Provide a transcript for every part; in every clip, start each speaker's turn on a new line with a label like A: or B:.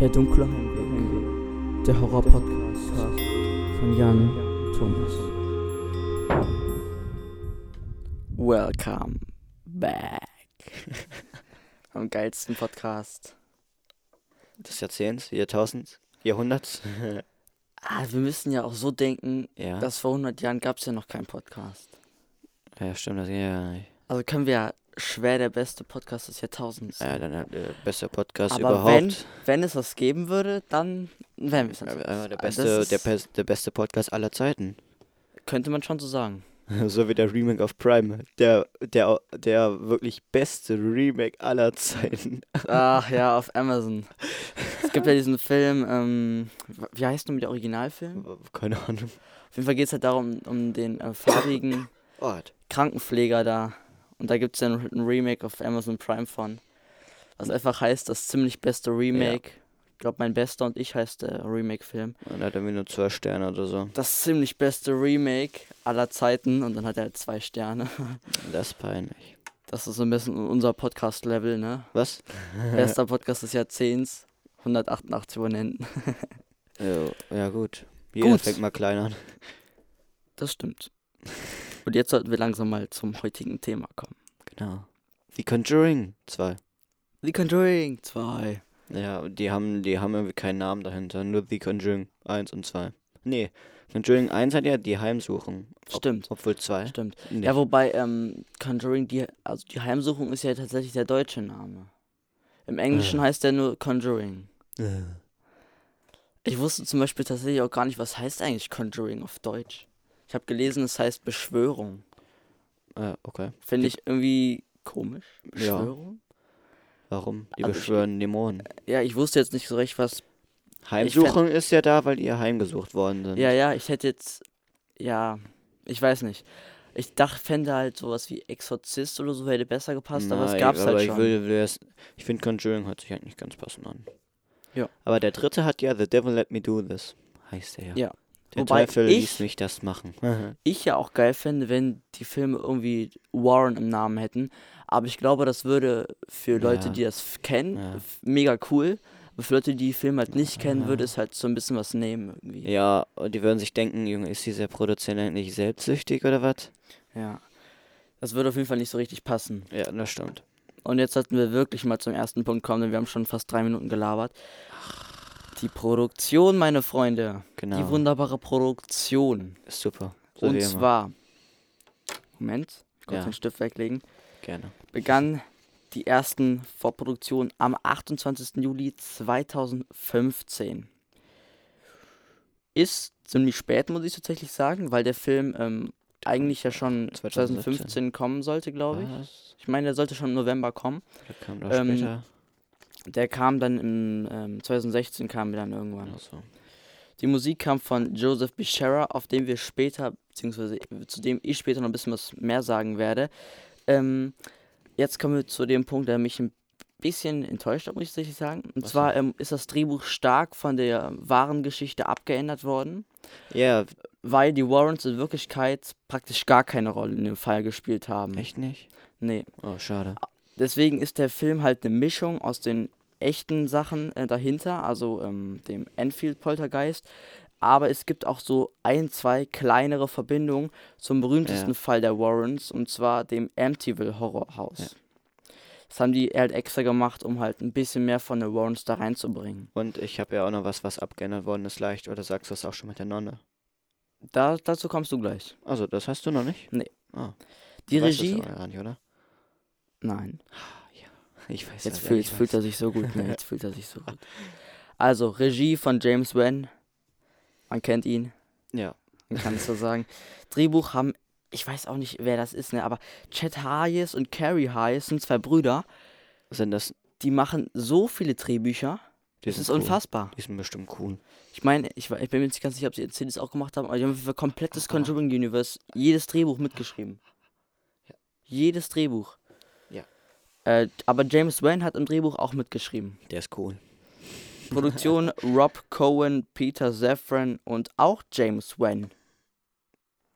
A: Der dunkle Heimweg. Der Horror-Podcast von Jan Thomas. Welcome back. Am geilsten Podcast.
B: Des Jahrzehnts, Jahrtausends, Jahrhunderts.
A: Ah, wir müssen ja auch so denken,
B: ja.
A: dass vor 100 Jahren gab es ja noch keinen Podcast.
B: ja, stimmt, das ja nicht.
A: Also können wir ja schwer der beste Podcast des Jahrtausends.
B: Ja, dann hat der beste Podcast
A: Aber
B: überhaupt.
A: wenn, wenn es was geben würde, dann wären wir es natürlich.
B: einmal der, beste, der, bes- der beste Podcast aller Zeiten.
A: Könnte man schon so sagen.
B: so wie der Remake of Prime. Der, der, der wirklich beste Remake aller Zeiten.
A: Ach ja, auf Amazon. Es gibt ja diesen Film, ähm, wie heißt nun der Originalfilm?
B: Keine Ahnung.
A: Auf jeden Fall geht es halt darum, um den äh, farbigen. Krankenpfleger da. Und da gibt es dann ein Remake auf Amazon Prime von. Was einfach heißt, das ziemlich beste Remake. Ich glaube, mein bester und ich heißt der Remake-Film.
B: Und hat irgendwie nur zwei Sterne oder so.
A: Das ziemlich beste Remake aller Zeiten. Und dann hat er halt zwei Sterne.
B: Das ist peinlich.
A: Das ist so ein bisschen unser Podcast-Level, ne?
B: Was?
A: Bester Podcast des Jahrzehnts. 188 Abonnenten.
B: Ja, ja gut. Jeder
A: Gut.
B: fängt mal klein an.
A: Das stimmt. Und jetzt sollten wir langsam mal zum heutigen Thema kommen.
B: Genau. The Conjuring 2.
A: The Conjuring 2.
B: Ja, die haben, die haben irgendwie keinen Namen dahinter, nur The Conjuring 1 und 2. Nee, Conjuring 1 hat ja die Heimsuchung. Ob-
A: Stimmt.
B: Obwohl 2.
A: Stimmt.
B: Nicht.
A: Ja, wobei ähm, Conjuring, die, also die Heimsuchung ist ja tatsächlich der deutsche Name. Im Englischen
B: Äh.
A: heißt der nur Conjuring.
B: Äh.
A: Ich wusste zum Beispiel tatsächlich auch gar nicht, was heißt eigentlich Conjuring auf Deutsch. Ich habe gelesen, es heißt Beschwörung.
B: Äh, okay.
A: Finde ich irgendwie komisch.
B: Ja.
A: Beschwörung?
B: Warum? Die
A: ich-
B: beschwören Dämonen.
A: Ja, ich wusste jetzt nicht so recht, was.
B: Heimsuchung ist ja da, weil ja heimgesucht worden sind.
A: Ja, ja, ich hätte jetzt. Ja, ich weiß nicht. Ich dachte, fände halt sowas wie Exorzist oder so hätte besser gepasst, aber es
B: Nein,
A: gab's
B: aber
A: halt
B: ich
A: schon.
B: will, ich finde Conjuring hört sich eigentlich ganz passend an.
A: Ja.
B: Aber der dritte hat ja The Devil Let Me Do This. Heißt der ja.
A: Ja.
B: Der
A: Wobei
B: Teufel
A: ich-
B: ließ mich das machen.
A: ich ja auch geil fände, wenn die Filme irgendwie Warren im Namen hätten. Aber ich glaube, das würde für Leute,
B: Ja.
A: die das kennen,
B: Ja.
A: mega cool. Aber für Leute, die die Filme halt nicht kennen,
B: Ja.
A: würde es halt so ein bisschen was nehmen irgendwie.
B: ja, und die würden sich denken, Junge, ist dieser Produzent eigentlich selbstsüchtig oder was?
A: Ja. Das würde auf jeden Fall nicht so richtig passen.
B: Ja, das stimmt.
A: Und jetzt sollten wir wirklich mal zum ersten Punkt kommen, denn wir haben schon fast drei Minuten gelabert. Die Produktion, meine Freunde.
B: Genau.
A: Die wunderbare Produktion.
B: Ist super. So
A: Und zwar, Moment, kurz
B: Ja.
A: den Stift weglegen,
B: Gerne.
A: begann die ersten Vorproduktionen am 28. Juli 2015. Ist ziemlich spät, muss ich tatsächlich sagen, weil der Film ähm, eigentlich ja schon
B: 2017.
A: 2015 kommen sollte, glaube ich.
B: Was?
A: Ich meine, der sollte schon im November kommen.
B: Der kam doch
A: Ähm,
B: später.
A: Der kam dann im ähm, 2016 kam er dann irgendwann.
B: Achso.
A: Die Musik kam von Joseph Bichera, auf dem wir später, beziehungsweise zu dem ich später noch ein bisschen was mehr sagen werde. Ähm, jetzt kommen wir zu dem Punkt, der mich ein bisschen enttäuscht hat, muss ich tatsächlich sagen. Und
B: Was
A: zwar ähm, ist das Drehbuch stark von der wahren Geschichte abgeändert worden,
B: Ja,
A: weil die Warrens in Wirklichkeit praktisch gar keine Rolle in dem Fall gespielt haben.
B: echt nicht?
A: Nee.
B: Oh, schade.
A: Deswegen ist der Film halt eine Mischung aus den echten Sachen äh, dahinter, also ähm, dem Enfield Poltergeist. Aber es gibt auch so ein, zwei kleinere Verbindungen zum berühmtesten
B: Ja.
A: Fall der Warrens, und zwar dem Amityville Horrorhaus.
B: Ja.
A: Das haben die halt extra gemacht, um halt ein bisschen mehr von der Warrens da reinzubringen.
B: Und ich habe ja auch noch was, was abgeändert worden ist, leicht. Oder sagst du das auch schon mit der Nonne?
A: Da, dazu kommst du gleich.
B: Also, das hast du noch nicht?
A: Nee.
B: Ah,
A: Die
B: du weißt das
A: Regie?
B: aber gar nicht, oder?
A: Nein.
B: Ich weiß
A: Jetzt, fühl, jetzt fühlt er sich so gut. Ne, jetzt fühlt er sich so gut. Also, Regie von James Wan. Man kennt ihn.
B: Ja.
A: Man kann es so sagen. Drehbuch haben, ich weiß auch nicht, wer das ist, ne, aber Chad Hayes und Carrie Hayes sind zwei Brüder,
B: Sind das.
A: die machen so viele Drehbücher.
B: Die
A: Das ist
B: cool.
A: unfassbar.
B: Die sind bestimmt cool.
A: Ich meine, ich, ich bin mir nicht ganz sicher, ob sie CDs auch gemacht haben, aber die haben für komplettes Conjuring Universe jedes Drehbuch mitgeschrieben. Jedes Drehbuch. Äh, aber James Wan hat im Drehbuch auch mitgeschrieben.
B: Der ist cool.
A: Produktion Rob Cohen, Peter Safran und auch James Wan.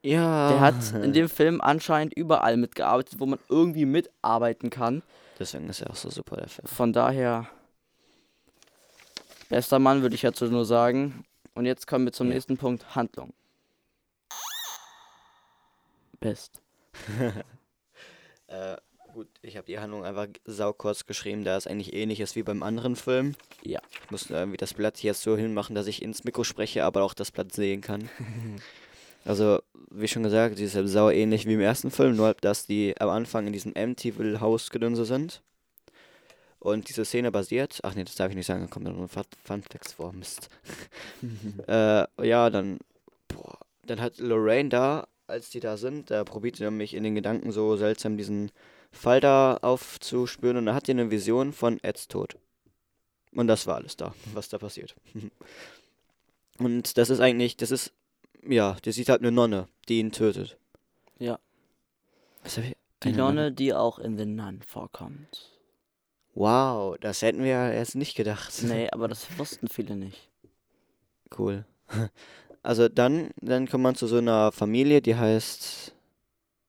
B: Ja.
A: Der hat in dem Film anscheinend überall mitgearbeitet, wo man irgendwie mitarbeiten kann.
B: Deswegen ist er auch so super, der Film.
A: Von daher Bester Mann würde ich dazu nur sagen. Und jetzt kommen wir zum
B: Ja.
A: nächsten Punkt, Handlung. Best.
B: Äh, gut, ich habe die Handlung einfach saukurz geschrieben, da es eigentlich ähnlich ist wie beim anderen Film.
A: Ja.
B: Ich muss nur irgendwie das Blatt jetzt so hinmachen, dass ich ins Mikro spreche, aber auch das Blatt sehen kann. also, wie schon gesagt, die ist halt sau ähnlich wie im ersten Film, nur dass die am Anfang in diesem Amityville-Haus gedönse sind. Und diese Szene basiert, ach nee, das darf ich nicht sagen, da kommt noch ein Fun- Funfacts vor, Mist. äh, ja, dann, boah, dann hat Lorraine da, als die da sind, da probiert sie nämlich in den Gedanken so seltsam diesen Fall da aufzuspüren und da hat sie eine Vision von Eds Tod. Und das war alles da, was da passiert. und das ist eigentlich, das ist, ja, die sieht halt eine Nonne, die ihn tötet.
A: Ja.
B: Was hab ich?
A: Die Nonne, die auch in The Nun vorkommt.
B: Wow, das hätten wir ja erst nicht gedacht.
A: Nee, aber das wussten viele nicht.
B: Cool. Also dann, dann kommt man zu so einer Familie, die heißt,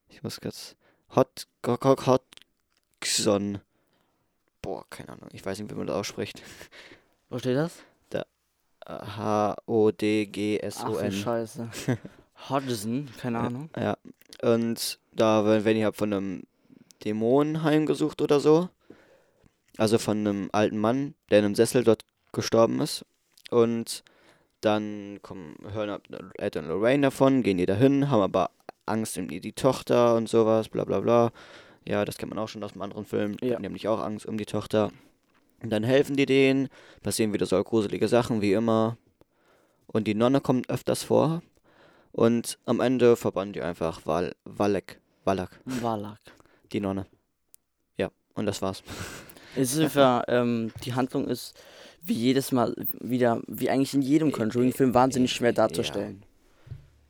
B: ich muss kurz, Hot, Hot, Hodgson. Boah, keine Ahnung, ich weiß nicht, wie man das ausspricht.
A: Wo steht das? Ach du
B: H-O-D-G-S-O-N.
A: Scheiße. Hodgson, keine Ahnung.
B: Ja, und da werden die halt von einem Dämon heimgesucht oder so. Also von einem alten Mann, der in einem Sessel dort gestorben ist. Und dann kommen, hören ab- Ed und Lorraine davon, gehen die dahin, haben aber Angst um die, Tochter und sowas, bla bla bla. Ja, das kennt man auch schon aus einem anderen Film. Die
A: Ja.
B: haben nämlich auch Angst um die Tochter. Und dann helfen die denen, passieren wieder so gruselige Sachen wie immer. Und die Nonne kommt öfters vor. Und am Ende verbannen die einfach Wal Walek. Wallak,
A: Valak.
B: die Nonne. Ja, und das war's.
A: Es ist einfach, ähm, die Handlung ist wie jedes Mal wieder, wie eigentlich in jedem Conjuring-Film, wahnsinnig schwer darzustellen.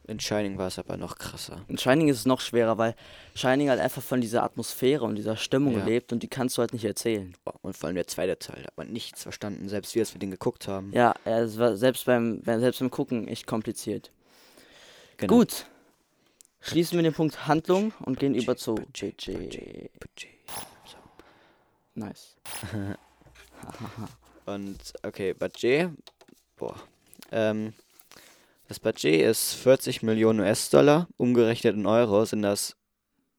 B: In Shining war es aber noch krasser.
A: In Shining ist es noch schwerer, weil Shining halt einfach von dieser Atmosphäre und dieser Stimmung
B: Ja.
A: lebt und die kannst du halt nicht erzählen.
B: Und vor allem der zweite Teil, da hat man nichts verstanden, selbst wir, als wir den geguckt haben.
A: Ja, es war selbst beim, selbst beim Gucken echt kompliziert.
B: Genau.
A: Gut. Schließen wir den Punkt Handlung und gehen über zu Budget. Nice.
B: Und okay, Budget. Boah. Ähm, das Budget ist 40 Millionen US-Dollar. Umgerechnet in Euro sind das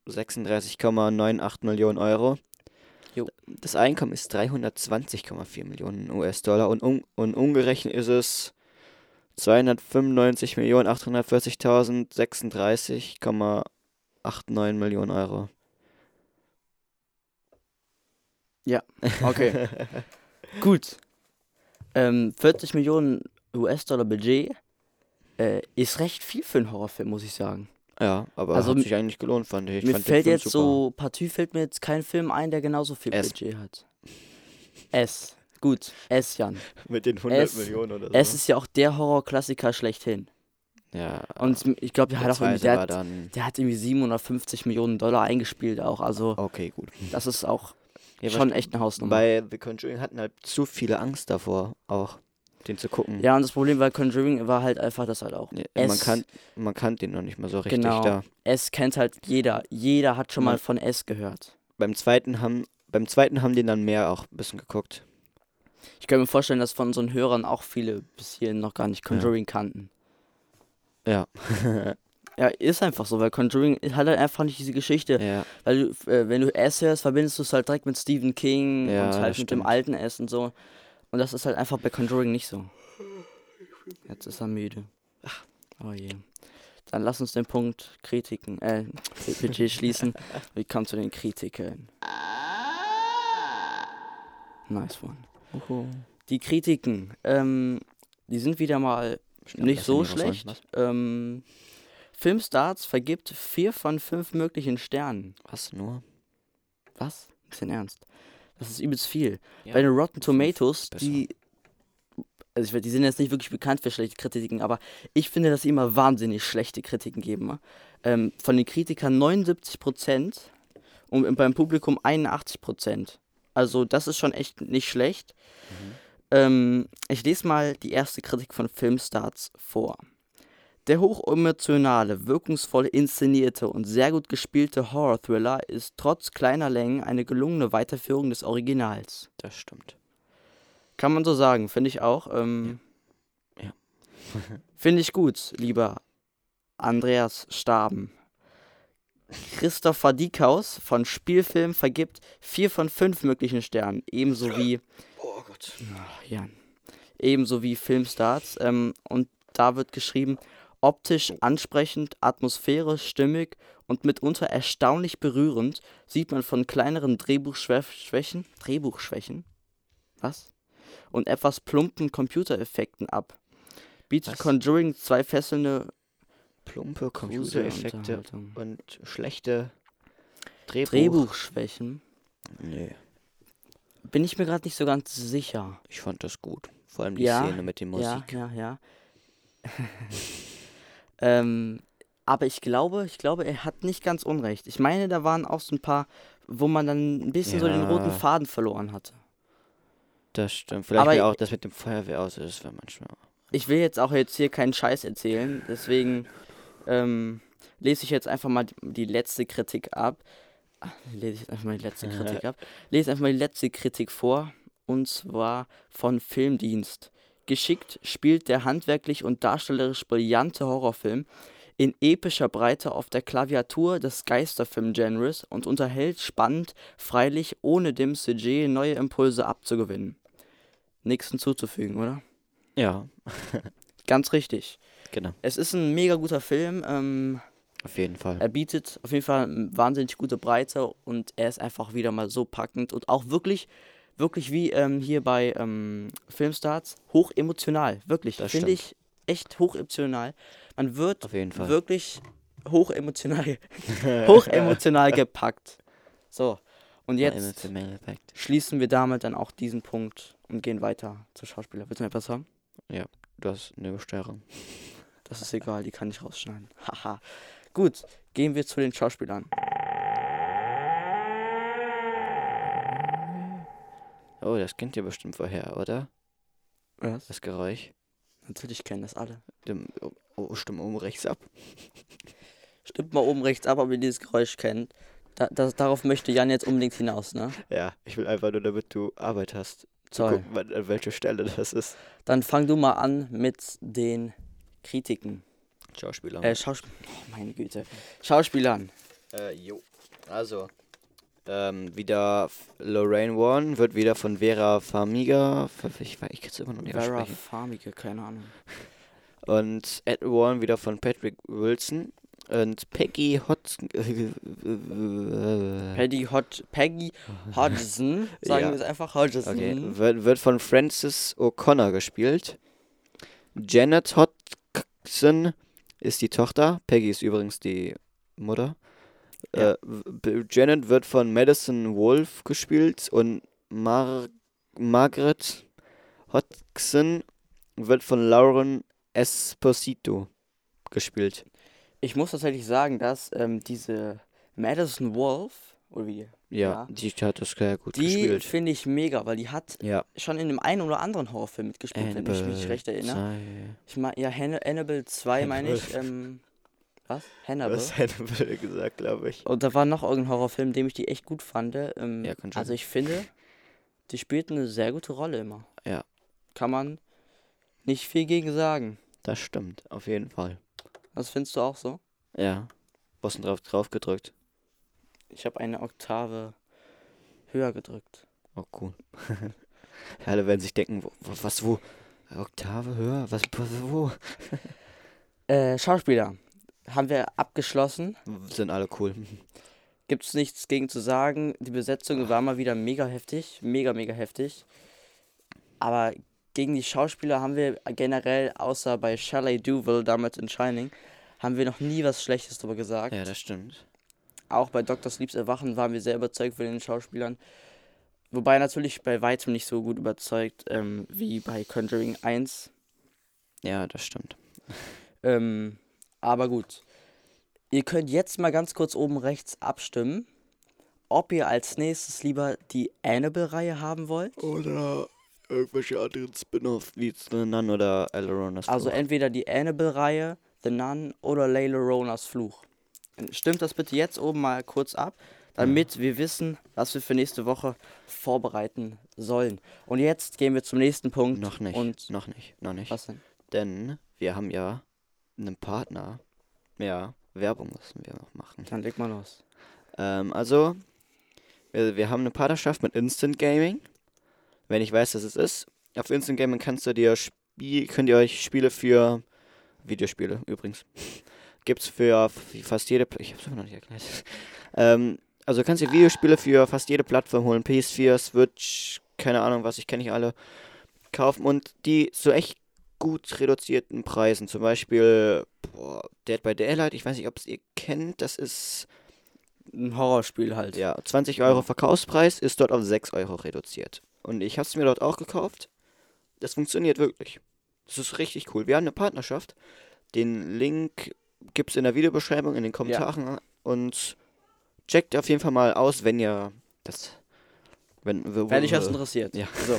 B: 36,98 Millionen Euro.
A: Jo.
B: Das Einkommen ist 320,4 Millionen US-Dollar und, um, und umgerechnet ist es 295.840.036,89 Millionen Euro.
A: Okay. Gut. Ähm, 40 Millionen US-Dollar Budget äh, ist recht viel für einen Horrorfilm, muss ich sagen.
B: Ja, aber
A: Also
B: hat sich eigentlich gelohnt, fand ich.
A: mir
B: fand
A: fällt jetzt
B: super.
A: so, partout fällt mir jetzt kein Film ein, der genauso viel
B: S.
A: Budget hat. S. Gut, S, Jan.
B: Mit den 100
A: Es-
B: Millionen oder so.
A: S ist ja auch der Horrorklassiker schlechthin.
B: ja,
A: Und ich glaube, der
B: der
A: hat auch irgendwie, der, hat, der hat irgendwie 750 Millionen Dollar eingespielt auch. Also,
B: Okay, gut.
A: das ist auch
B: Ja,
A: schon echt eine Hausnummer.
B: Bei The Conjuring hatten halt zu viele Angst davor, auch den zu gucken.
A: Ja, und das Problem bei Conjuring war halt einfach, dass halt auch
B: Ja,
A: S,
B: man, kann, man kannte den noch nicht mal so richtig
A: Genau.
B: da.
A: S kennt halt jeder. Jeder hat schon mal
B: Man-
A: von S gehört.
B: Beim zweiten haben, beim zweiten haben die dann mehr auch ein bisschen geguckt.
A: Ich kann mir vorstellen, dass von unseren Hörern auch viele bis hierhin noch gar nicht Conjuring kannten.
B: Ja.
A: Ja, ist einfach so, weil Conjuring hat halt einfach nicht diese Geschichte.
B: ja.
A: Weil du, äh, wenn du S hörst, verbindest du es halt direkt mit Stephen King
B: Ja,
A: und halt mit dem
B: stimmt.
A: alten S und so. Und das ist halt einfach bei Conjuring nicht so. Jetzt ist er müde. Oh je. Dann lass uns den Punkt Kritiken, äh, Budget schließen. Wir kommen zu den Kritiken. Nice one. Die Kritiken, ähm, die sind wieder mal
B: Schnell,
A: nicht so schlecht. Ähm, Filmstarts vergibt vier von fünf möglichen Sternen.
B: Was? Was nur?
A: Was? Bisschen ernst. Das ist übelst viel.
B: Ja,
A: Bei den Rotten Tomatoes, die. Also ich die sind jetzt nicht wirklich bekannt für schlechte Kritiken, aber ich finde, dass sie immer wahnsinnig schlechte Kritiken geben. Ähm, von den Kritikern 79% und beim Publikum 81%. Also das ist schon echt nicht schlecht. Ähm, ich lese mal die erste Kritik von Filmstarts vor. Der hochemotionale, wirkungsvoll inszenierte und sehr gut gespielte Horror-Thriller ist trotz kleiner Längen eine gelungene Weiterführung des Originals.
B: Das stimmt.
A: Kann man so sagen, finde ich auch. Ähm,
B: Ja.
A: finde ich gut, lieber Andreas Staben. Christopher Diekhaus von Spielfilm vergibt vier von fünf möglichen Sternen, ebenso wie
B: Oh Gott.
A: Ach, Jan. Ebenso wie Filmstarts. Ähm, und da wird geschrieben, optisch ansprechend, atmosphärisch stimmig und mitunter erstaunlich berührend sieht man von kleineren Drehbuchschwächen, Drehbuchschwächen, was? Und etwas plumpen Computereffekten ab. Bietet
B: Was?
A: Conjuring zwei fesselnde
B: Plumpe Computereffekte und schlechte Drehbuch.
A: Drehbuchschwächen.
B: Nee,
A: Bin ich mir gerade nicht so ganz sicher.
B: ich fand das gut. Vor allem die
A: Ja,
B: Szene mit der Musik.
A: Ja, ja, ja. ähm, aber ich glaube, ich glaube, er hat nicht ganz unrecht. Ich meine, da waren auch so ein paar, wo man dann ein bisschen so den
B: Ja.
A: roten Faden verloren hatte.
B: Das stimmt. Vielleicht
A: Aber
B: auch das mit dem Feuerwehr aus, das wäre manchmal.
A: Ich will jetzt auch jetzt hier keinen Scheiß erzählen, deswegen ähm, lese ich jetzt einfach mal die, letzte Kritik ab. Ah, Lese ich jetzt einfach mal die letzte Kritik ab. Lese einfach mal die letzte Kritik vor. Und zwar von Filmdienst. Geschickt spielt der handwerklich und darstellerisch brillante Horrorfilm in epischer Breite auf der Klaviatur des Geisterfilm-Genres und unterhält spannend, freilich ohne dem CG neue Impulse abzugewinnen. Nichts hinzuzufügen, oder?
B: Ja,
A: Ganz richtig.
B: genau.
A: Es ist ein mega guter Film. Ähm,
B: Auf jeden Fall.
A: er bietet auf jeden Fall wahnsinnig gute Breite und er ist einfach wieder mal so packend und auch wirklich, wirklich wie ähm, hier bei ähm, Filmstarts, hoch emotional. Wirklich, finde ich echt hoch emotional. Man wird
B: Auf jeden Fall.
A: wirklich hoch emotional, hoch emotional gepackt. So, und jetzt schließen wir damit dann auch diesen Punkt und gehen weiter zur Schauspieler. Willst du mir etwas sagen?
B: Du hast eine Störung.
A: Das ist egal, die kann ich rausschneiden. Haha. Gut, gehen wir zu den Schauspielern.
B: Oh, das kennt ihr bestimmt vorher, oder?
A: Was?
B: Das Geräusch.
A: Natürlich kennen das alle.
B: Dem, oh, oh, stimmt oben rechts ab.
A: Stimmt mal oben rechts ab, ob ihr dieses Geräusch kennt. Da, das, darauf möchte Jan jetzt unbedingt hinaus, ne?
B: Ja, ich will einfach nur, damit du Arbeit hast.
A: Toll.
B: gucken, an welcher Stelle das ist.
A: Dann fang du mal an mit den Kritiken.
B: Schauspieler.
A: Äh, Schauspiel. Oh, meine Güte. Schauspielern.
B: Äh, jo. Also, ähm, wieder Lorraine Warren wird wieder von Vera Farmiga. Ich, weiß- ich kann es immer noch nicht
A: Vera
B: aussprechen.
A: Farmige, keine Ahnung.
B: Und Ed Warren wieder von Patrick Wilson. Und Peggy Hodgson.
A: Peggy, Hod Peggy Hodgson. Sagen
B: Ja.
A: wir es einfach Hodgson.
B: Okay, wird, wird von Frances O'Connor gespielt. Janet Hodgson ist die Tochter. Peggy ist übrigens die Mutter.
A: Ja.
B: Äh, Janet wird von Madison Wolf gespielt und Mar Margaret Hodgson wird von Lauren Esposito gespielt.
A: Ich muss tatsächlich sagen, dass ähm, diese Madison Wolf, oder wie?
B: Ja,
A: Ja.
B: die hat das sehr gut
A: Die
B: gespielt.
A: finde ich mega, weil die hat
B: Ja.
A: schon in dem einen oder anderen Horrorfilm mitgespielt, wenn ich mich recht erinnere.
B: Annabelle
A: Ich meine, ja, Annabelle 2 meine ich. Ähm, was? Hannibal.
B: hast Hannibal gesagt, glaube ich.
A: Und da war noch irgendein Horrorfilm, dem ich die echt gut fand. Ähm,
B: Ja, kann schon.
A: also ich finde, die spielt eine sehr gute Rolle immer.
B: Ja.
A: Kann man nicht viel gegen sagen.
B: Das stimmt, auf jeden Fall.
A: Das findest du auch so?
B: Ja. Was denn drauf, drauf gedrückt?
A: Ich habe eine Oktave höher gedrückt.
B: Oh, cool. Alle werden sich denken, wo, was, wo? Oktave höher? Was, wo?
A: Äh, Schauspieler. Haben wir abgeschlossen.
B: Sind alle cool.
A: Gibt es nichts gegen zu sagen. Die Besetzung war mal wieder mega heftig. Mega, mega heftig. Aber gegen die Schauspieler haben wir generell, außer bei Shelley Duvall damals in Shining, haben wir noch nie was Schlechtes darüber gesagt.
B: Ja, das stimmt.
A: Auch bei Dr. Sleeps Erwachen waren wir sehr überzeugt von den Schauspielern. Wobei natürlich bei weitem nicht so gut überzeugt ähm, wie bei Conjuring 1.
B: Ja, das stimmt.
A: Ähm, aber gut. Ihr könnt jetzt mal ganz kurz oben rechts abstimmen, ob ihr als nächstes lieber die Annabelle-Reihe haben wollt.
B: Oder irgendwelche anderen Spin-off wie The Nun oder Aileronas
A: Also
B: Fluch.
A: entweder die Annabelle-Reihe, The Nun oder Layla Ronas Fluch. Stimmt das bitte jetzt oben mal kurz ab. damit wir wissen, was wir für nächste Woche vorbereiten sollen. Und jetzt gehen wir zum nächsten Punkt.
B: Noch nicht.
A: Und
B: noch nicht. Noch nicht.
A: was denn?
B: Denn wir haben ja einen Partner. Ja, Werbung müssen wir noch machen.
A: Dann leg mal los.
B: Ähm, also, wir, wir haben eine Partnerschaft mit Instant Gaming. Wenn ich weiß, dass es ist. Auf Instant Gaming kannst du dir Spiel, könnt ihr euch Spiele für Videospiele übrigens. Gibt's für fast jede ich hab's immer noch nicht erklärt. ähm, also du kannst dir Videospiele für fast jede Plattform holen. PS4, Switch, keine Ahnung was, ich kenne nicht alle. Kaufen und die zu echt gut reduzierten Preisen. Zum Beispiel boah, Dead by Daylight, ich weiß nicht, ob es ihr kennt, das ist
A: Ein Horrorspiel halt.
B: ja, 20 Euro Verkaufspreis ist dort auf 6 Euro reduziert. Und ich habe es mir dort auch gekauft. Das funktioniert wirklich. Das ist richtig cool. Wir haben eine Partnerschaft. Den Link gibt es in der Videobeschreibung, in den Kommentaren. Und checkt auf jeden Fall mal aus, wenn ihr das. Wenn, wo,
A: Wenn dich das interessiert.
B: Ja.
A: So.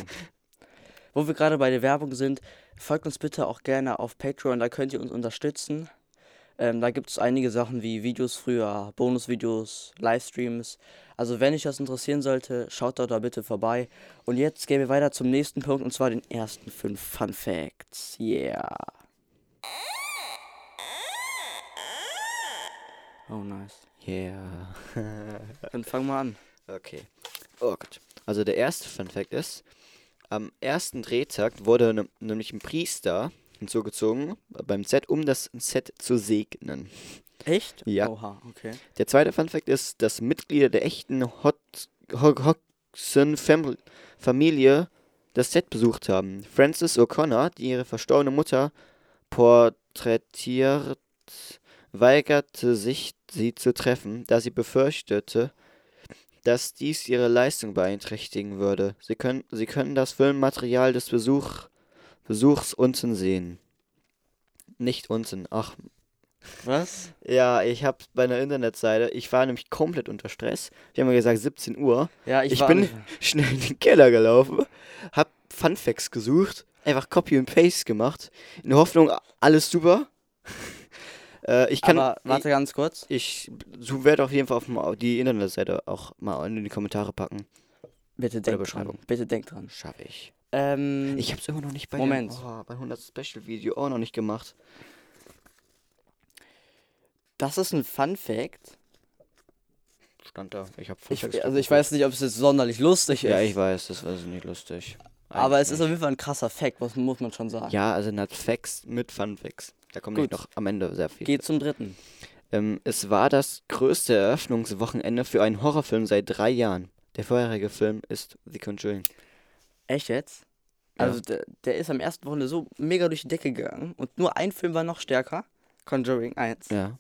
A: Wo wir gerade bei der Werbung sind, folgt uns bitte auch gerne auf Patreon, da könnt ihr uns unterstützen. Ähm, da gibt es einige Sachen wie Videos früher, Bonusvideos, Livestreams. Also wenn euch das interessieren sollte, schaut dort da bitte vorbei. Und jetzt gehen wir weiter zum nächsten Punkt und zwar den ersten fünf Fun Facts. Yeah. Oh nice.
B: Yeah.
A: Dann fangen wir an.
B: Okay. Oh Gott. Also der erste Fun Fact ist, am ersten Drehtag wurde nämlich ein Priester hinzugezogen beim Set, um das Set zu segnen.
A: Echt?
B: Ja.
A: Oha, okay.
B: Der zweite Fun Fact ist, dass Mitglieder der echten Hot Ho- Hodgson Fam Familie das Set besucht haben. Frances O'Connor, die ihre verstorbene Mutter porträtiert, weigerte sich, sie zu treffen, da sie befürchtete, dass dies ihre Leistung beeinträchtigen würde. Sie können, sie können das Filmmaterial des Besuch, Besuchs unten sehen. Nicht unten, ach
A: Was?
B: ja, ich habe bei einer Internetseite, ich war nämlich komplett unter Stress. Die haben mir gesagt 17 Uhr.
A: Ja, ich,
B: Ich bin-
A: nicht-
B: Schnell in den Keller gelaufen, hab Funfacts gesucht, einfach Copy und Paste gemacht, in der Hoffnung, alles super. Äh, ich kann,
A: Aber warte ganz kurz.
B: ich, ich werde auf jeden Fall auf die Internetseite auch mal in die Kommentare packen.
A: Bitte
B: der
A: denk
B: Beschreibung.
A: dran. Bitte denk dran.
B: Schaffe ich.
A: Ähm,
B: Ich habe es immer noch nicht bei
A: Moment.
B: Dem, oh, bei 100 Special Video auch noch nicht gemacht.
A: das ist ein Fun Fact.
B: Stand da. Ich habe
A: Ich, also ich weiß nicht, ob es jetzt sonderlich lustig ist.
B: Ja, ich weiß, das war nicht lustig.
A: aber es
B: Eigentlich
A: ist auf jeden Fall ein krasser Fact, was muss man schon sagen.
B: Ja, also nicht Facts mit Fun Facts. Da kommt
A: Gut.
B: noch am Ende sehr viel.
A: Geht zum dritten.
B: Ähm, es war das größte Eröffnungswochenende für einen Horrorfilm seit drei Jahren. Der vorherige Film ist The Conjuring.
A: Echt jetzt?
B: Ja.
A: Also der, der ist am ersten Wochenende so mega durch die Decke gegangen und nur ein Film war noch stärker. Conjuring 1.
B: Ja.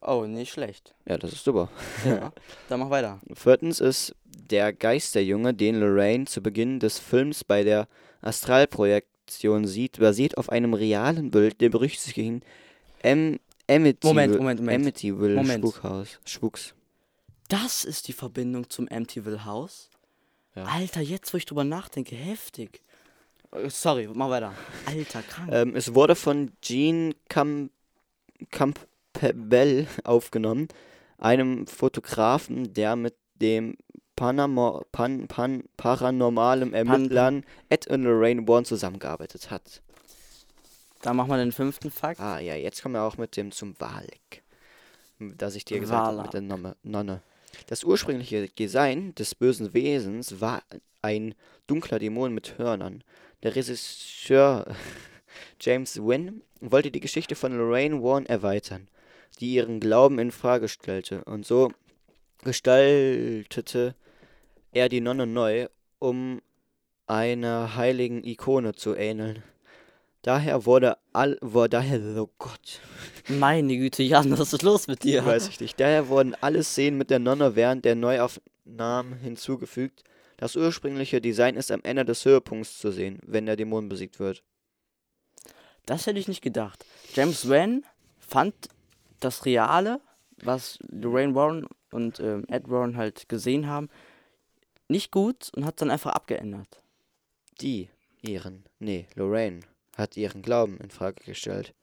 A: Oh, nicht schlecht.
B: Ja, das ist super.
A: Ja. Dann mach weiter.
B: Viertens ist der Geisterjunge, den Lorraine zu Beginn des Films bei der Astralprojektion sieht, basiert auf einem realen Bild der berüchtigten Am Amityville,
A: Moment, Moment, Moment.
B: Amityville
A: Moment.
B: Spukhaus. Spuks.
A: Das ist die Verbindung zum Amityville House?
B: Ja.
A: Alter, jetzt wo ich drüber nachdenke, heftig. Äh, Sorry, mach weiter. Alter, krank.
B: Ähm, es wurde von Gene Cam Campbell aufgenommen, einem Fotografen, der mit dem Panamo Pan Pan paranormalen Ermittlern Ed und Lorraine Warren zusammengearbeitet hat.
A: Dann machen wir den fünften Fakt.
B: Ah ja, jetzt kommen wir auch mit dem zum Walik. Das ich dir gesagt habe, mit der Nonne. Nonne. Das ursprüngliche Design des bösen Wesens war ein dunkler Dämon mit Hörnern. Der Regisseur James Wynn wollte die Geschichte von Lorraine Warren erweitern, die ihren Glauben in Frage stellte. Und so gestaltete er die Nonne neu, um einer heiligen Ikone zu ähneln. Daher wurde all, war daher, oh Gott,
A: Meine Güte, Jan, was ist los mit dir?
B: weiß ich nicht. Daher wurden alle Szenen mit der Nonne während der Neuaufnahmen hinzugefügt. Das ursprüngliche Design ist am Ende des Höhepunkts zu sehen, wenn der Dämon besiegt wird.
A: Das hätte ich nicht gedacht. James Wan fand das Reale, was Lorraine Warren und ähm, Ed Warren halt gesehen haben, nicht gut und hat dann einfach abgeändert.
B: Die, ihren, nee, Lorraine, hat ihren Glauben in Frage gestellt.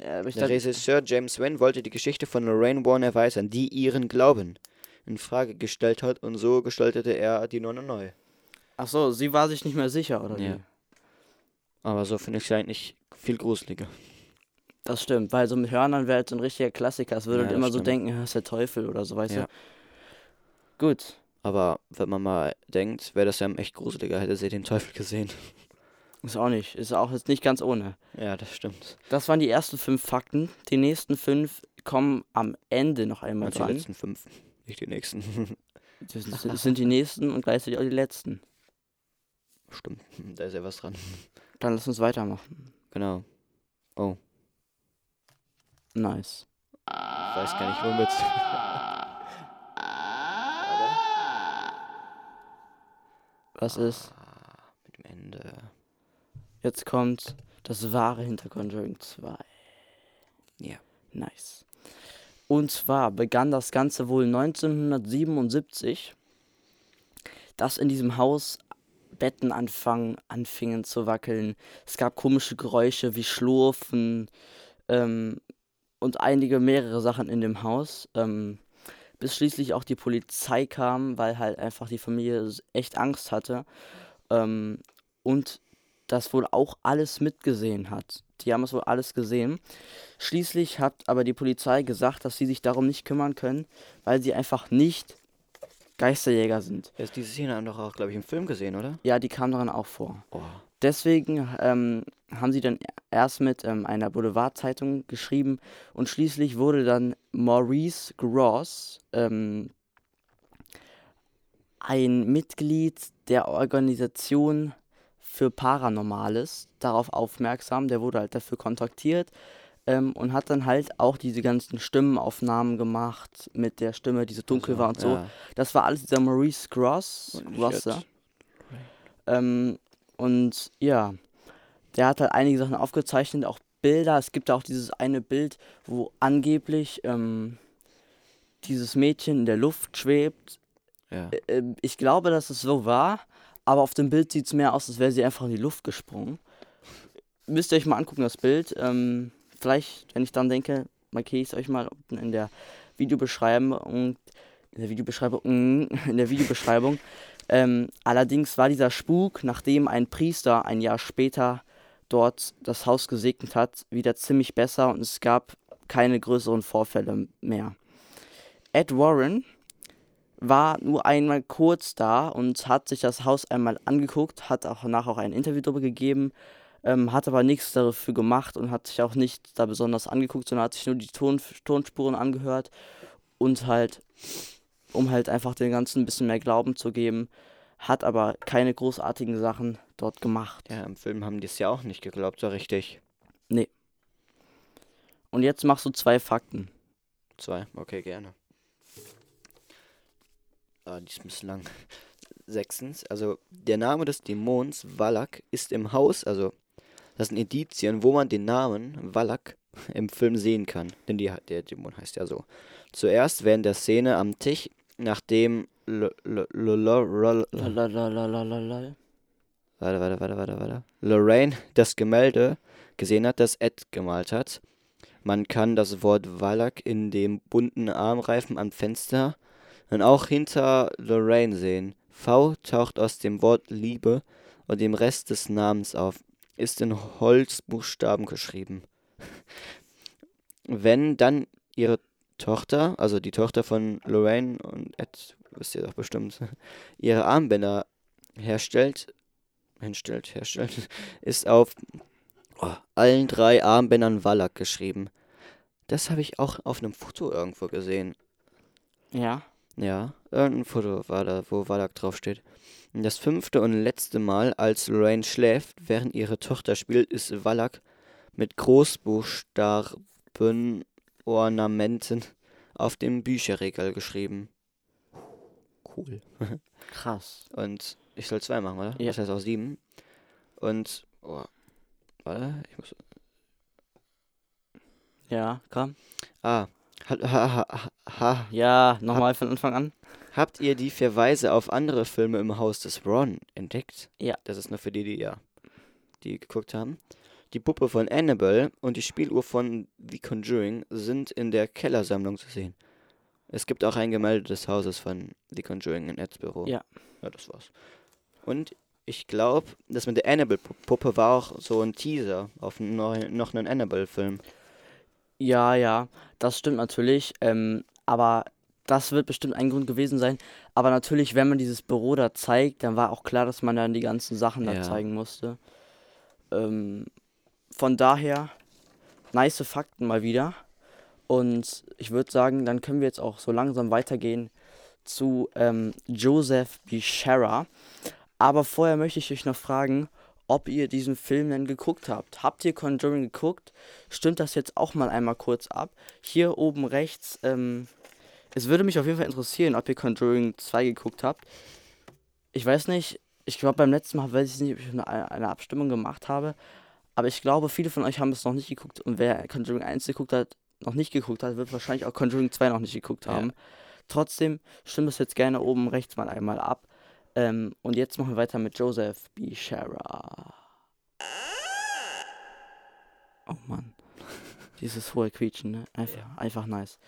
A: Ja,
B: Der Regisseur James Wan wollte die Geschichte von Lorraine Warren erweitern, die ihren Glauben in Frage gestellt hat und so gestaltete er die Nonne neu.
A: Ach so, sie war sich nicht mehr sicher, oder
B: Ja.
A: wie?
B: Aber so finde ich sie eigentlich viel gruseliger.
A: Das stimmt, weil so mit Hörnern wäre halt so ein richtiger Klassiker. Es würde
B: Ja,
A: halt immer so
B: stimmt.
A: denken, das ist der Teufel oder so, weißt
B: Ja.
A: du? Gut.
B: Aber wenn man mal denkt, wäre das ja echt gruseliger, hätte sie den Teufel gesehen.
A: Ist auch nicht. Ist auch jetzt nicht ganz ohne.
B: Ja, das stimmt.
A: Das waren die ersten fünf Fakten. Die nächsten fünf kommen am Ende noch einmal
B: die
A: dran.
B: letzten fünf, nicht die nächsten.
A: Das sind, das sind die nächsten und gleichzeitig auch die letzten.
B: Stimmt, da ist ja was dran.
A: Dann lass uns weitermachen.
B: Genau.
A: Nice.
B: Ich weiß gar nicht, womit.
A: Was ist?
B: Ah, mit dem Ende.
A: Jetzt kommt das wahre hinter Conjuring 2.
B: Ja.
A: Nice. Und zwar begann das Ganze wohl 1977, dass in diesem Haus Betten anfangen, anfingen zu wackeln. Es gab komische Geräusche wie Schlurfen ähm, und einige mehrere Sachen in dem Haus. Ähm, bis schließlich auch die Polizei kam, weil halt einfach die Familie echt Angst hatte. Ähm, und das wohl auch alles mitgesehen hat. Die haben es wohl alles gesehen. Schließlich hat aber die Polizei gesagt, dass sie sich darum nicht kümmern können, weil sie einfach nicht Geisterjäger sind.
B: Jetzt diese Szene haben doch auch, glaube ich, im Film gesehen, oder?
A: Ja, die kam daran auch vor.
B: Oh.
A: Deswegen ähm, haben sie dann erst mit ähm, einer Boulevardzeitung geschrieben und schließlich wurde dann Maurice Gross, ähm, ein Mitglied der Organisation für Paranormales, darauf aufmerksam. Der wurde halt dafür kontaktiert ähm, und hat dann halt auch diese ganzen Stimmenaufnahmen gemacht mit der Stimme, die so dunkel war und so.
B: Ja.
A: Das war alles dieser Maurice Gross.
B: Und
A: Gross
B: jetzt-
A: ja. Ähm, und ja, der hat halt einige Sachen aufgezeichnet, auch Bilder. Es gibt auch dieses eine Bild, wo angeblich ähm, dieses Mädchen in der Luft schwebt.
B: Ja.
A: Ähm, ich glaube, dass es so war, aber auf dem Bild sieht es mehr aus, als wäre sie einfach in die Luft gesprungen. Müsst ihr euch mal angucken, das Bild. Ähm, vielleicht, wenn ich dann denke, markiere ich es euch mal unten in der Videobeschreibung. In der Videobeschreibung. In der Videobeschreibung. Ähm, allerdings war dieser Spuk, nachdem ein Priester ein Jahr später dort das Haus gesegnet hat, wieder ziemlich besser und es gab keine größeren Vorfälle mehr. Ed Warren war nur einmal kurz da und hat sich das Haus einmal angeguckt, hat auch nachher auch ein Interview darüber gegeben, ähm, hat aber nichts dafür gemacht und hat sich auch nicht da besonders angeguckt, sondern hat sich nur die Ton Tonspuren angehört und halt, um halt einfach den Ganzen ein bisschen mehr Glauben zu geben, hat aber keine großartigen Sachen dort gemacht.
B: ja, im Film haben die es ja auch nicht geglaubt, so richtig.
A: Und jetzt machst du zwei Fakten.
B: Zwei, okay, gerne. Ah, die ist ein bisschen lang. Sechstens, also der Name des Dämons Valak ist im Haus, also das sind Indizien, wo man den Namen Valak im Film sehen kann. Denn die, der Dämon heißt ja so. Zuerst während der Szene am Tisch, nachdem warte, warte, warte, warte, warte. Lorraine das Gemälde gesehen hat, das Ed gemalt hat. Man kann das Wort Valak in dem bunten Armreifen am Fenster und auch hinter Lorraine sehen. V taucht aus dem Wort Liebe und dem Rest des Namens auf. Ist in Holzbuchstaben geschrieben. Wenn dann ihre Tochter, also die Tochter von Lorraine und Ed, wisst ihr doch bestimmt, ihre Armbänder herstellt, hinstellt, herstellt, ist auf oh, allen drei Armbändern Wallach geschrieben. Das habe ich auch auf einem Foto irgendwo gesehen.
A: Ja.
B: Ja, irgendein Foto war da, wo Wallach draufsteht. Das fünfte und letzte Mal, als Lorraine schläft, während ihre Tochter spielt, ist Wallach mit Großbuchstaben Ornamenten auf dem Bücherregal geschrieben. Cool.
A: Krass.
B: Und ich soll zwei machen, oder?
A: Ja.
B: Das heißt auch sieben. Und, oh, warte, ich muss,
A: Ja, komm.
B: ah, ha, ha, ha, ha, ha.
A: Ja, nochmal von Anfang an.
B: Habt ihr die Verweise auf andere Filme im Haus des Ron entdeckt?
A: Ja.
B: Das ist nur für die, die ja, die geguckt haben. Die Puppe von Annabelle und die Spieluhr von The Conjuring sind in der Kellersammlung zu sehen. Es gibt auch ein Gemälde des Hauses von The Conjuring in Eds Büro.
A: Ja.
B: Ja, das war's. Und ich glaube, das mit der Annabelle-Puppe war auch so ein Teaser auf noch, noch einen Annabelle-Film.
A: Ja, ja, das stimmt natürlich. Ähm, aber das wird bestimmt ein Grund gewesen sein. Aber natürlich, wenn man dieses Büro da zeigt, dann war auch klar, dass man dann die ganzen Sachen da
B: Ja.
A: zeigen musste. Ähm, von daher, nice Fakten mal wieder. Und ich würde sagen, dann können wir jetzt auch so langsam weitergehen zu ähm, Joseph Bishara. Aber vorher möchte ich euch noch fragen, ob ihr diesen Film denn geguckt habt. Habt ihr Conjuring geguckt? Stimmt das jetzt auch mal einmal kurz ab? Hier oben rechts, ähm, es würde mich auf jeden Fall interessieren, ob ihr Conjuring 2 geguckt habt. Ich weiß nicht, ich glaube beim letzten Mal weiß ich nicht, ob ich eine, eine Abstimmung gemacht habe. Aber ich glaube, viele von euch haben es noch nicht geguckt. Und wer Conjuring 1 geguckt hat, noch nicht geguckt hat, wird wahrscheinlich auch Conjuring 2 noch nicht geguckt
B: Ja.
A: haben. Trotzdem stimmt es jetzt gerne oben rechts mal einmal ab. Ähm, und jetzt machen wir weiter mit Joseph B. Shara. Oh Mann. Dieses hohe Quietschen, ne? Einfach, einfach nice.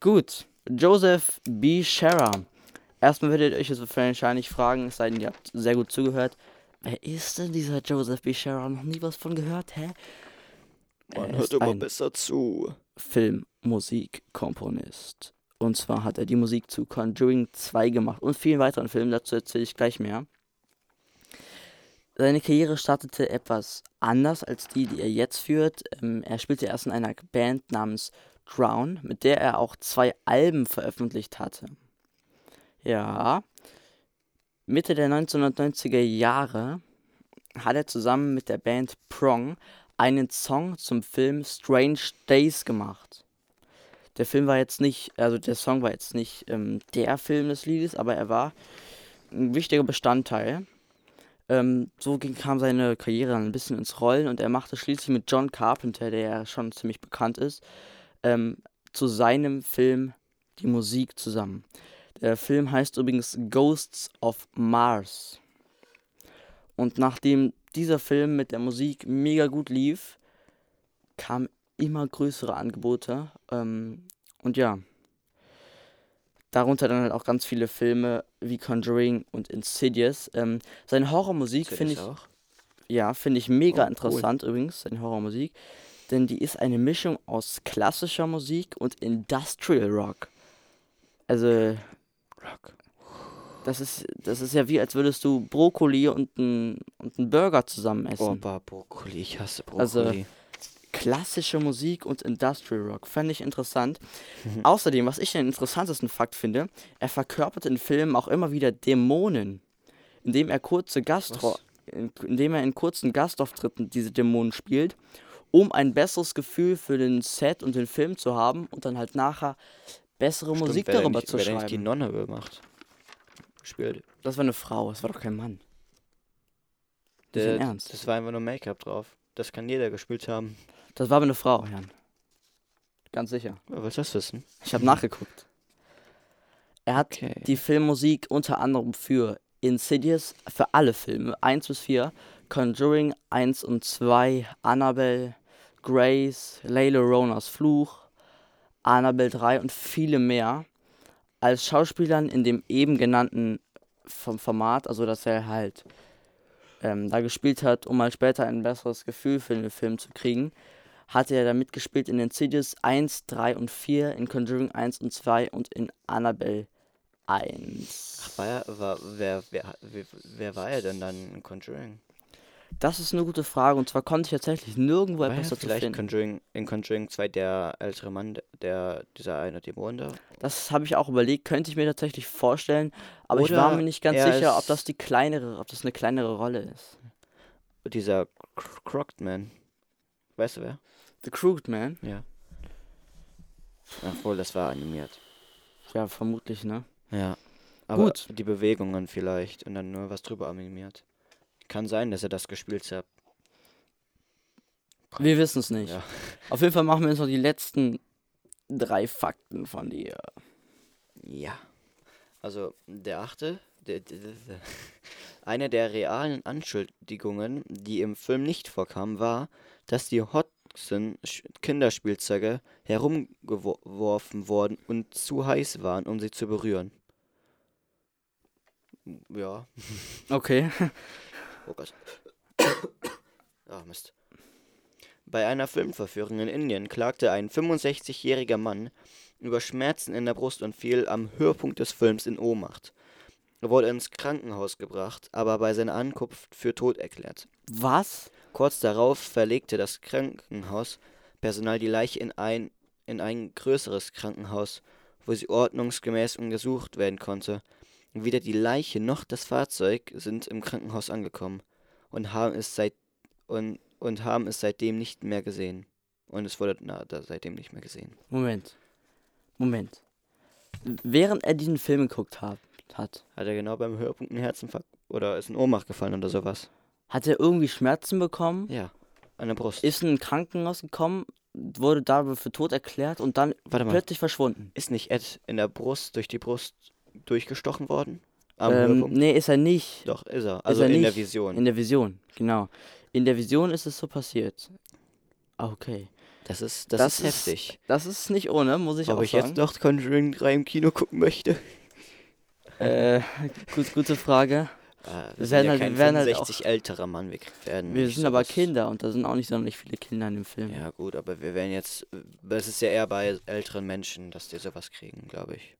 A: Gut. Joseph B. Shara. Erstmal werdet ihr euch jetzt wahrscheinlich fragen, es sei denn, ihr habt sehr gut zugehört. Wer ist denn dieser Joseph B. Shara? Noch nie was von gehört, hä?
B: Man
A: Er
B: hört immer besser zu.
A: Filmmusikkomponist. Und zwar hat er die Musik zu Conjuring 2 gemacht und vielen weiteren Filmen, dazu erzähle ich gleich mehr. Seine Karriere startete etwas anders als die, die er jetzt führt. Ähm, er spielte erst in einer Band namens Drown, mit der er auch zwei Alben veröffentlicht hatte. Ja. Mitte der 1990er Jahre hat er zusammen mit der Band Prong einen Song zum Film Strange Days gemacht. Der Film war jetzt nicht, also der Song war jetzt nicht ähm, der Film des Liedes, aber er war ein wichtiger Bestandteil. Ähm, so ging, kam seine Karriere dann ein bisschen ins Rollen und er machte schließlich mit John Carpenter, der ja schon ziemlich bekannt ist, ähm, zu seinem Film die Musik zusammen. Der Film heißt übrigens Ghosts of Mars. Und nachdem dieser Film mit der Musik mega gut lief, kamen immer größere Angebote. Ähm, und ja, darunter dann halt auch ganz viele Filme wie Conjuring und Insidious. Ähm, seine Horrormusik finde ich,
B: auch.
A: ja, finde ich mega
B: Oh, cool.
A: interessant übrigens, seine Horrormusik. Denn die ist eine Mischung aus klassischer Musik und Industrial Rock. Also,
B: Rock.
A: das ist, das ist ja wie, als würdest du Brokkoli und einen und Burger zusammen essen.
B: Oh, bah, Brokkoli. Ich hasse Brokkoli.
A: Also, klassische Musik und Industrial Rock. Fände ich interessant. Außerdem, was ich den interessantesten Fakt finde, er verkörpert in Filmen auch immer wieder Dämonen, indem er kurze Gastro in- indem er in kurzen Gastauftritten diese Dämonen spielt, um ein besseres Gefühl für den Set und den Film zu haben und dann halt nachher bessere
B: Stimmt,
A: Musik darüber
B: nicht,
A: zu
B: wer denn nicht die
A: schreiben.
B: Nonne gemacht. Spielt.
A: Das war eine Frau, das war doch kein Mann. Das ist Ernst.
B: das war einfach nur Make-up drauf. Das kann jeder gespielt haben.
A: Das war aber eine Frau, Jan. Ganz sicher.
B: Ja, willst du das wissen?
A: Ich habe nachgeguckt. Er hat
B: Okay.
A: die Filmmusik unter anderem für Insidious, für alle Filme, 1 bis 4, Conjuring 1 und 2, Annabelle, Grace, Layla Ronas Fluch, Annabelle 3 und viele mehr. Als Schauspielern in dem eben genannten Format, also dass er halt ähm, da gespielt hat, um mal später ein besseres Gefühl für den Film zu kriegen, hat er da mitgespielt in Insidious 1, 3 und 4, in Conjuring 1 und 2 und in Annabelle 1.
B: Ach, war er, war, wer, wer, wer, wer war er denn dann in Conjuring?
A: Das ist eine gute Frage und zwar konnte ich tatsächlich nirgendwo
B: War
A: etwas
B: er
A: dazu
B: vielleicht
A: finden.
B: Conjuring, in Conjuring 2 der ältere Mann, der- dieser eine Dämon da?
A: Das habe ich auch überlegt, könnte ich mir tatsächlich vorstellen, aber ich war
B: Oder
A: mir nicht ganz
B: er
A: sicher, ob das die kleinere, ob das eine kleinere Rolle ist.
B: Dieser Cro- Crocked Man. Weißt du wer?
A: The Crooked Man?
B: Ja. Obwohl, das war animiert.
A: Ja, vermutlich, ne?
B: Ja. Aber
A: Gut.
B: die Bewegungen vielleicht und dann nur was drüber animiert. Kann sein, dass er das gespielt hat.
A: Wir wissen es nicht.
B: Ja.
A: Auf jeden Fall machen wir jetzt noch die letzten drei Fakten von dir.
B: Ja. Also, der achte, der, der, der, eine der realen Anschuldigungen, die im Film nicht vorkam, war, dass die Sch- Kinderspielzeuge herumgeworfen wurden und zu heiß waren, um sie zu berühren. Ja,
A: Okay.
B: oh Gott. Ah, Mist. Bei einer Filmverführung in Indien klagte ein 65-jähriger Mann über Schmerzen in der Brust und fiel am Höhepunkt des Films in Ohnmacht. Er wurde ins Krankenhaus gebracht, aber bei seiner Ankunft für tot erklärt.
A: Was?
B: Kurz darauf verlegte das Krankenhauspersonal die Leiche in ein, in ein größeres Krankenhaus, wo sie ordnungsgemäß untersucht werden konnte. Weder die Leiche noch das Fahrzeug sind im Krankenhaus angekommen und haben es seit und, und haben es seitdem nicht mehr gesehen. Und es wurde na, da seitdem nicht mehr gesehen.
A: Moment. Moment. Während er diesen Film geguckt hat, hat,
B: Hat er genau beim Höhepunkt einen Herzinfarkt oder ist in Ohnmacht gefallen oder sowas?
A: hat er irgendwie Schmerzen bekommen,
B: Ja, an der Brust.
A: ist in ein Krankenhaus gekommen, wurde dabei für tot erklärt und dann plötzlich verschwunden.
B: ist nicht Ed in der Brust durch die Brust durchgestochen worden? Am
A: Ähm, nee, ist er nicht.
B: Doch, ist er. Also
A: er
B: in der. Vision.
A: In der Vision, genau. In der Vision ist es so passiert. Ah, Okay.
B: das ist, das,
A: Das
B: ist
A: ist-
B: heftig.
A: Das ist nicht ohne, muss ich
B: Ob
A: auch
B: ich
A: sagen.
B: jetzt noch Conjuring 3 im Kino gucken möchte?
A: Äh, gut, gute Frage.
B: Äh, wir
A: Wir
B: sind
A: werden
B: ja
A: halt-
B: kein
A: wir werden halt
B: 65 älterer Mann. Wir werden
A: Wir sind aber Kinder und da sind auch nicht sonderlich viele Kinder in dem Film.
B: Ja gut, aber wir werden jetzt... Das ist ja eher bei älteren Menschen, dass die sowas kriegen, glaube ich.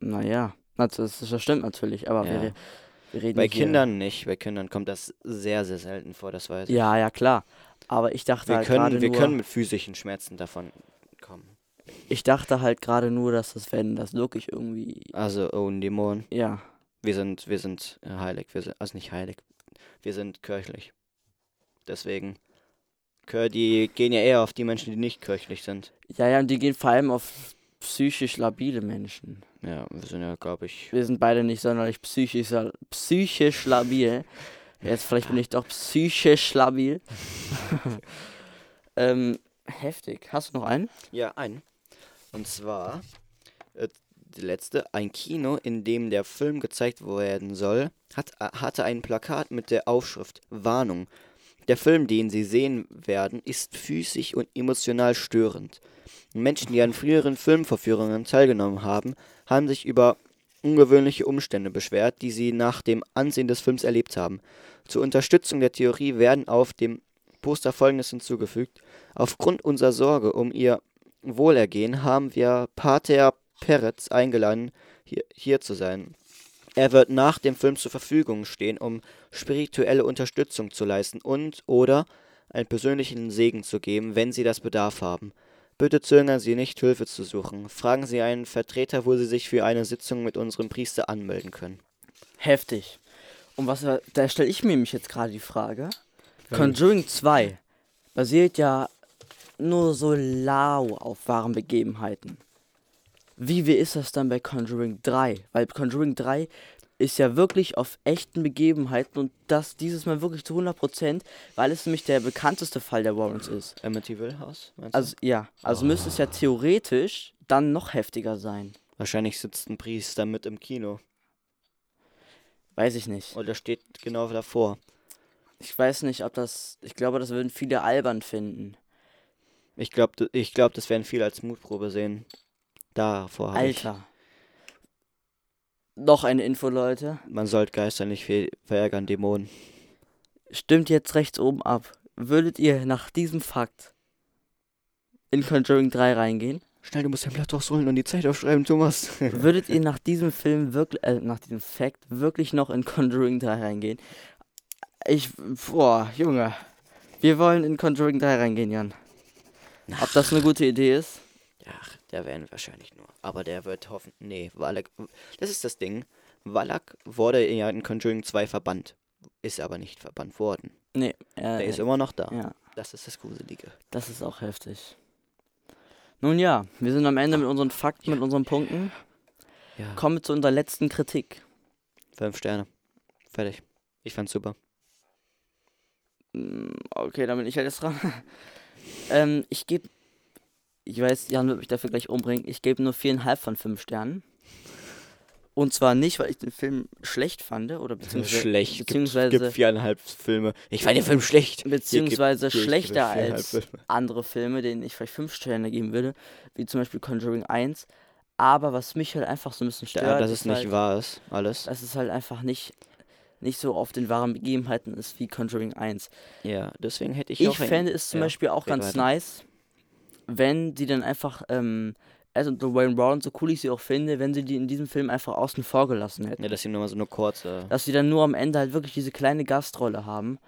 A: Naja, das, das stimmt natürlich, aber
B: Ja.
A: wir, wir reden
B: Bei Kindern nicht. Bei Kindern kommt das sehr, sehr selten vor, das weiß ich.
A: Ja, ja, klar. Aber ich dachte
B: Wir
A: halt
B: können, wir
A: nur,
B: können mit physischen Schmerzen davon kommen.
A: ich dachte halt gerade nur, dass das, wenn das wirklich irgendwie,
B: Also, oh, ein Dämon.
A: ja,
B: Wir sind, wir sind heilig. Wir sind, also nicht heilig. Wir sind kirchlich. Deswegen. Die gehen ja eher auf die Menschen, die nicht kirchlich sind.
A: ja, ja, und die gehen vor allem auf psychisch labile Menschen.
B: Ja, wir sind ja, glaube ich.
A: Wir sind beide nicht sonderlich psychisch, psychisch labil. Jetzt vielleicht bin ich doch psychisch labil. ähm, heftig. Hast du noch einen?
B: Ja, ein. Und zwar. Äh, die letzte. Ein Kino, in dem der Film gezeigt werden soll, hat, äh, hatte ein Plakat mit der Aufschrift Warnung. Der Film, den Sie sehen werden, ist physisch und emotional störend. Menschen, die an früheren Filmverführungen teilgenommen haben, haben sich über ungewöhnliche Umstände beschwert, die sie nach dem Ansehen des Films erlebt haben. Zur Unterstützung der Theorie werden auf dem Poster folgendes hinzugefügt. Aufgrund unserer Sorge um ihr Wohlergehen haben wir Pater Peretz eingeladen, hier, hier zu sein. Er wird nach dem Film zur Verfügung stehen, um spirituelle Unterstützung zu leisten und oder einen persönlichen Segen zu geben, wenn Sie das Bedarf haben. Bitte zögern Sie nicht, Hilfe zu suchen. Fragen Sie einen Vertreter, wo Sie sich für eine Sitzung mit unserem Priester anmelden können.
A: Heftig. Und was, da stelle ich mir nämlich jetzt gerade die Frage. Conjuring 2 basiert ja nur so lau auf wahren Begebenheiten. Wie wie ist das dann bei Conjuring 3? Weil Conjuring 3 ist ja wirklich auf echten Begebenheiten und das dieses Mal wirklich zu 100%, weil es nämlich der bekannteste Fall der Warrens ist.
B: Amityville House? meinst du?
A: Also ja, also müsste es ja theoretisch dann noch heftiger sein.
B: Wahrscheinlich sitzt ein Priester mit im Kino.
A: Weiß ich nicht.
B: Oder steht genau davor.
A: Ich weiß nicht, ob das. Ich glaube, das würden viele albern finden.
B: Ich glaube, ich glaub, das werden viele als Mutprobe sehen. Davor habe ich.
A: Alter. Noch eine Info, Leute.
B: Man sollte Geister nicht ver verärgern, Dämonen.
A: Stimmt jetzt rechts oben ab. Würdet ihr nach diesem Fakt in Conjuring 3 reingehen?
B: Schnell, du musst dein Blatt rausholen und die Zeit aufschreiben, Thomas.
A: Würdet ihr nach diesem Film wirklich, äh, nach diesem Fact wirklich noch in Conjuring 3 reingehen? Ich, boah, Junge. Wir wollen in Conjuring 3 reingehen, Jan. Ob das eine gute Idee ist?
B: Ach, der werden wahrscheinlich nur. Aber der wird hoffen. Nee, Wallach. Das ist das Ding. Wallach wurde ja in Conjuring 2 verbannt. Ist aber nicht verbannt worden.
A: Nee, äh,
B: Der ist immer noch da.
A: ja.
B: Das ist das Gruselige.
A: Das ist auch heftig. Nun ja, wir sind am Ende mit unseren Fakten, mit unseren Punkten.
B: Ja.
A: Kommen wir zu unserer letzten Kritik.
B: Fünf Sterne. Fertig. Ich fand's super.
A: Mm, Okay, dann bin ich halt jetzt dran. ähm, ich gebe, ich weiß, Jan wird mich dafür gleich umbringen, ich gebe nur viereinhalb von fünf Sternen. Und zwar nicht, weil ich den Film schlecht fand oder beziehungsweise,
B: schlecht.
A: beziehungsweise
B: gibt, gibt viereinhalb Filme. Ich fand den Film schlecht.
A: beziehungsweise
B: gibt-
A: schlechter als
B: Filme.
A: andere Filme, denen ich vielleicht fünf Sterne geben würde, wie zum Beispiel Conjuring 1. Aber was mich halt einfach so ein bisschen stört,
B: Ja, dass es nicht
A: halt,
B: wahr ist, alles.
A: dass es halt einfach nicht, nicht so auf den wahren Begebenheiten ist wie Conjuring 1.
B: Ja, deswegen hätte ich
A: Ich fände es zum
B: ja,
A: Beispiel auch ganz
B: weiter.
A: nice, wenn die dann einfach, ähm, also Dwayne Brown, so cool ich sie auch finde, wenn sie die in diesem Film einfach außen vor gelassen hätten.
B: Ja, dass sie nur mal so eine kurze.
A: Dass sie dann nur am Ende halt wirklich diese kleine Gastrolle haben,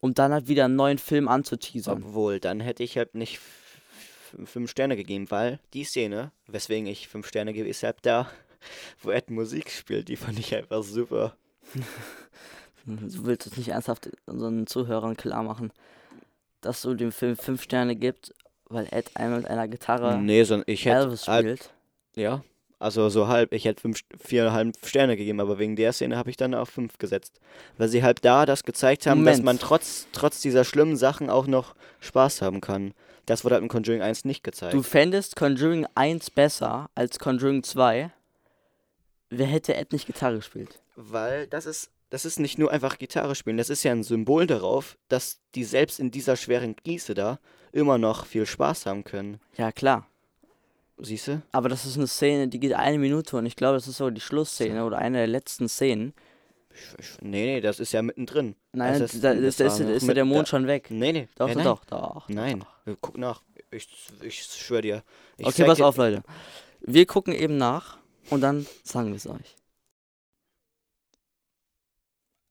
A: um dann halt wieder einen neuen Film anzuteasern.
B: Obwohl, dann hätte ich halt nicht fünf Sterne gegeben, weil die Szene, weswegen ich fünf Sterne gebe, ist halt da, wo Ed Musik spielt. Die fand ich einfach super.
A: Du willst es nicht ernsthaft unseren Zuhörern klar machen, dass du dem Film fünf Sterne gibst, weil Ed einmal mit einer Gitarre
B: Nee, sondern ich hätte.
A: Elvis
B: halb-
A: spielt.
B: Ja, also so halb. Ich hätte fünf, viereinhalb Sterne gegeben, aber wegen der Szene habe ich dann auf fünf gesetzt. Weil sie halt da das gezeigt haben, dass
A: Moment.
B: man trotz, trotz dieser schlimmen Sachen auch noch Spaß haben kann. Das wurde halt in Conjuring 1 nicht gezeigt.
A: Du fändest Conjuring 1 besser als Conjuring 2, wer hätte Ed nicht Gitarre gespielt?
B: Weil das ist, das ist nicht nur einfach Gitarre spielen, das ist ja ein Symbol darauf, dass die selbst in dieser schweren Krise da immer noch viel Spaß haben können.
A: Ja, klar.
B: Siehst du?
A: Aber das ist eine Szene, die geht eine Minute und ich glaube, das ist sogar die Schlussszene oder eine der letzten Szenen.
B: Ich, ich, nee, nee, das ist ja mittendrin.
A: Nein,
B: Das ist-
A: da
B: das
A: ist, da ist, ist ja
B: mit-
A: der Mond
B: da-
A: schon weg.
B: Nee, nee.
A: Doch,
B: ja,
A: doch,
B: nein.
A: doch, doch.
B: Nein, guck nach. Ich, ich schwör dir. Ich
A: Okay, pass auf, Leute. Wir gucken eben nach und dann sagen wir es euch.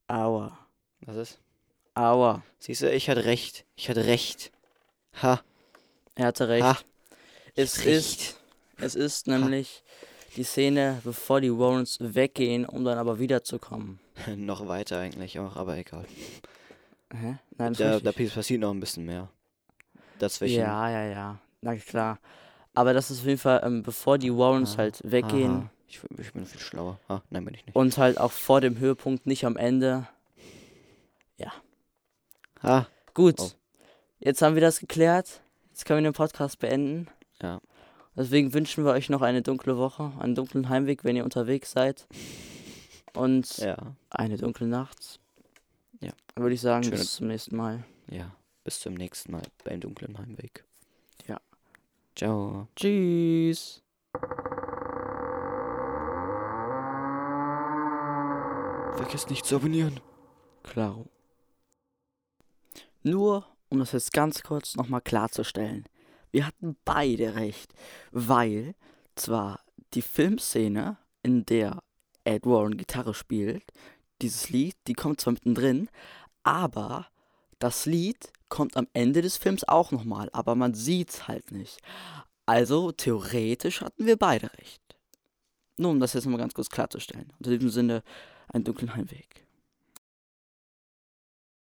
A: Aua.
B: Was ist?
A: Aua.
B: Siehst du, ich hatte recht. Ich hatte recht. Ha.
A: Er hatte recht.
B: Ha.
A: es
B: hatte
A: ist, es ist nämlich die Szene, bevor die Warrens weggehen, um dann aber wiederzukommen.
B: noch weiter eigentlich auch, aber egal.
A: Hä? Nein,
B: Da, da passiert noch ein bisschen mehr. Dazwischen.
A: Ja, ja, ja. Na klar. Aber das ist auf jeden Fall, ähm, bevor die Warrens
B: Ah,
A: halt weggehen
B: Aha. Ich, ich bin viel schlauer. Ah, nein, bin ich nicht.
A: und halt auch vor dem Höhepunkt, nicht am Ende.
B: Ah,
A: Gut.
B: Oh.
A: Jetzt haben wir das geklärt. Jetzt können wir den Podcast beenden.
B: Ja.
A: Deswegen wünschen wir euch noch eine dunkle Woche, einen dunklen Heimweg, wenn ihr unterwegs seid. Und
B: ja.
A: eine dunkle Nacht.
B: Ja.
A: Dann würde ich sagen,
B: Schöne-
A: bis zum nächsten Mal.
B: Ja. Bis zum nächsten Mal beim dunklen Heimweg.
A: Ja.
B: Ciao.
A: Tschüss.
B: Vergiss nicht zu abonnieren.
A: Klaro. Nur, um das jetzt ganz kurz nochmal klarzustellen. Wir hatten beide recht, weil zwar die Filmszene, in der Ed Warren Gitarre spielt, dieses Lied, die kommt zwar mittendrin, aber das Lied kommt am Ende des Films auch nochmal, aber man sieht's halt nicht. Also theoretisch hatten wir beide recht. Nur um das jetzt nochmal ganz kurz klarzustellen. Und in diesem Sinne, einen dunklen Heimweg.